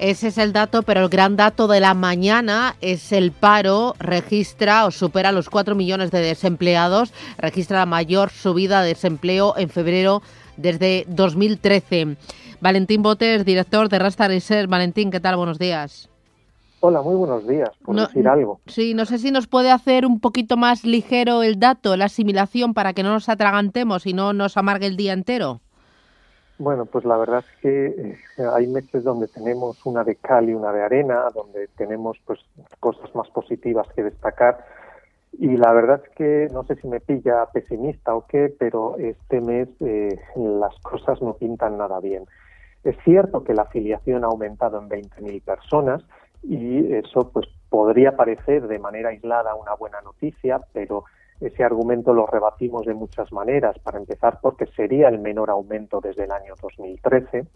Ese es el dato, pero el gran dato de la mañana es el paro. Registra o supera los 4 millones de desempleados. Registra la mayor subida de desempleo en febrero desde 2013. Valentín Botes, director de Rasta Research. Valentín, ¿qué tal? Buenos días. Hola, muy buenos días, por decir algo. Sí, no sé si nos puede hacer un poquito más ligero el dato, la asimilación, para que no nos atragantemos y no nos amargue el día entero. Bueno, pues la verdad es que eh, hay meses donde tenemos una de cal y una de arena, donde tenemos pues cosas más positivas que destacar. Y la verdad es que no sé si me pilla pesimista o qué, pero este mes eh, las cosas no pintan nada bien. Es cierto que la afiliación ha aumentado en 20.000 personas y eso pues podría parecer de manera aislada una buena noticia, pero ese argumento lo rebatimos de muchas maneras. Para empezar, porque sería el menor aumento desde el año 2013.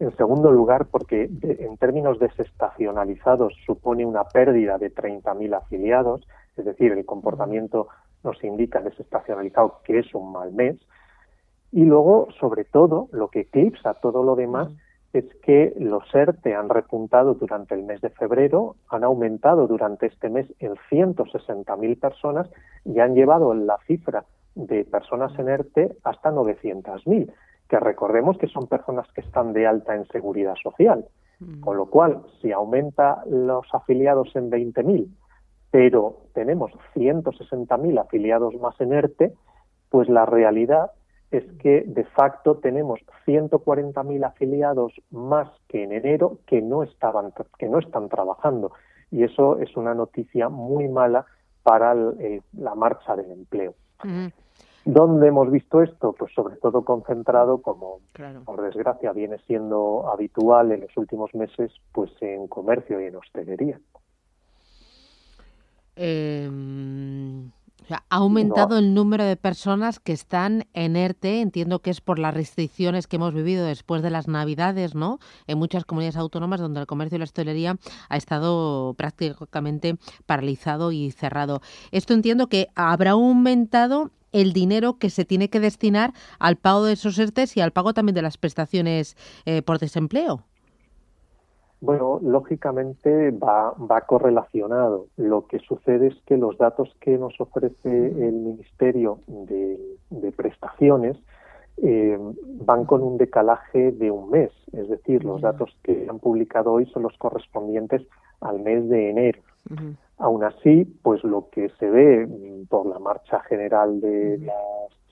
En segundo lugar, porque en términos desestacionalizados supone una pérdida de 30.000 afiliados, es decir, el comportamiento nos indica desestacionalizado que es un mal mes. Y luego, sobre todo, lo que eclipsa todo lo demás es que los ERTE han repuntado durante el mes de febrero, han aumentado durante este mes en 160.000 personas y han llevado la cifra de personas en ERTE hasta 900.000, que recordemos que son personas que están de alta en seguridad social. Mm. Con lo cual, si aumenta los afiliados en 20.000, pero tenemos 160.000 afiliados más en ERTE, pues la realidad es que de facto tenemos 140.000 afiliados más que en enero que no estaban que no están trabajando y eso es una noticia muy mala para la marcha del empleo. ¿Dónde hemos visto esto? Pues sobre todo concentrado, como por desgracia viene siendo habitual en los últimos meses, pues en comercio y en hostelería. Eh ha aumentado el número de personas que están en ERTE. Entiendo que es por las restricciones que hemos vivido después de las Navidades, ¿no? En muchas comunidades autónomas donde el comercio y la hostelería ha estado prácticamente paralizado y cerrado. Esto entiendo que habrá aumentado el dinero que se tiene que destinar al pago de esos ERTES y al pago también de las prestaciones eh, por desempleo. Bueno, lógicamente va, va correlacionado. Lo que sucede es que los datos que nos ofrece el Ministerio de, Prestaciones eh, van con un decalaje de un mes. Es decir, los datos que han publicado hoy son los correspondientes al mes de enero. Aún así, pues lo que se ve por la marcha general de la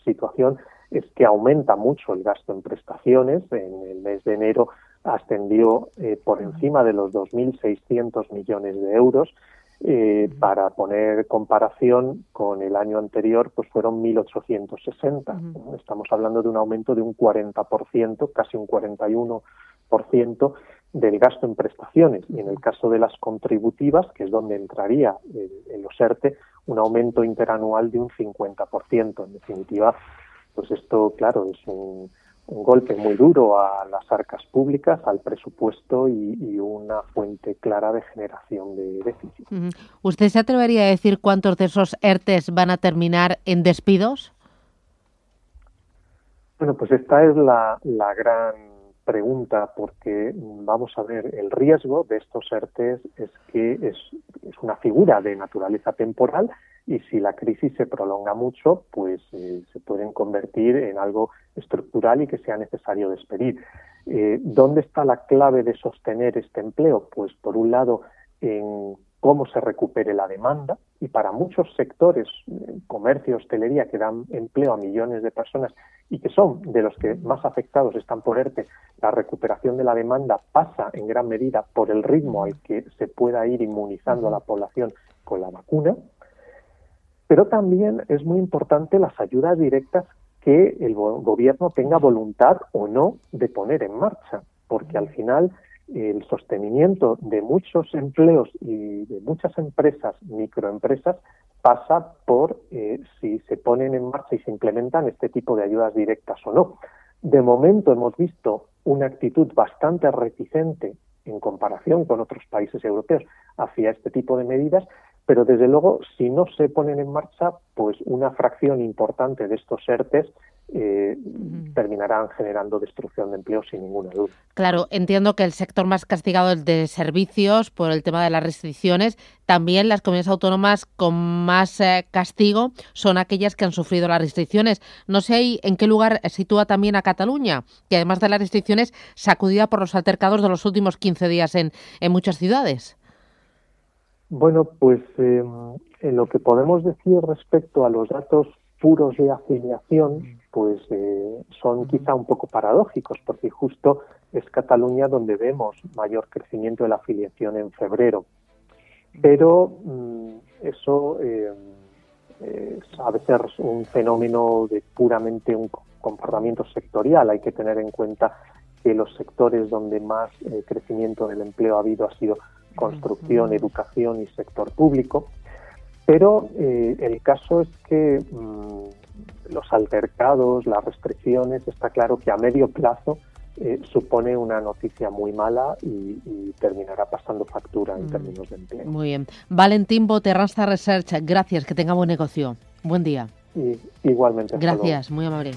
situación es que aumenta mucho el gasto en prestaciones. En el mes de enero ascendió eh, por encima de los 2.600 millones de euros. Eh, para poner comparación con el año anterior, pues fueron 1.860. Estamos hablando de un aumento de un 40%, casi un 41% del gasto en prestaciones. Y en el caso de las contributivas, que es donde entraría el, el OSERTE, un aumento interanual de un 50%. En definitiva, pues esto, claro, es un, un golpe muy duro a las arcas públicas, al presupuesto y, una fuente clara de generación de déficit. ¿Usted se atrevería a decir cuántos de esos ERTES van a terminar en despidos? Bueno, pues esta es la, la gran pregunta porque vamos a ver, el riesgo de estos ERTES es que es, es una figura de naturaleza temporal y si la crisis se prolonga mucho, pues eh, se pueden convertir en algo estructural y que sea necesario despedir. Eh, ¿Dónde está la clave de sostener este empleo? Pues por un lado en cómo se recupere la demanda y para muchos sectores, eh, comercio, hostelería, que dan empleo a millones de personas y que son de los que más afectados están por ERTE, la recuperación de la demanda pasa en gran medida por el ritmo al que se pueda ir inmunizando a la población con la vacuna pero también es muy importante las ayudas directas que el gobierno tenga voluntad o no de poner en marcha, porque al final el sostenimiento de muchos empleos y de muchas empresas, microempresas, pasa por eh, si se ponen en marcha y se implementan este tipo de ayudas directas o no. De momento hemos visto una actitud bastante reticente en comparación con otros países europeos hacia este tipo de medidas, pero desde luego, si no se ponen en marcha, pues una fracción importante de estos ERTES eh, terminarán generando destrucción de empleo sin ninguna duda. Claro, entiendo que el sector más castigado es de servicios por el tema de las restricciones. También las comunidades autónomas con más eh, castigo son aquellas que han sufrido las restricciones. No sé en qué lugar sitúa también a Cataluña, que además de las restricciones, sacudida por los altercados de los últimos 15 días en, en muchas ciudades. Bueno, pues em, en lo que podemos decir respecto a los datos puros de afiliación, pues eh, son quizá un poco paradójicos, porque justo es Cataluña donde vemos mayor crecimiento de la afiliación en febrero. Pero mm, eso eh, a veces es un fenómeno de puramente un comportamiento sectorial. Hay que tener en cuenta que los sectores donde más eh, crecimiento del empleo ha habido ha sido construcción, educación y sector público. Pero eh, el caso es que mm, los altercados, las restricciones, está claro que a medio plazo eh, supone una noticia muy mala y, terminará pasando factura en mm. términos de empleo. Muy bien. Valentín Boterrasta Research, gracias, que tenga buen negocio. Buen día. Y, igualmente. Gracias, muy amable.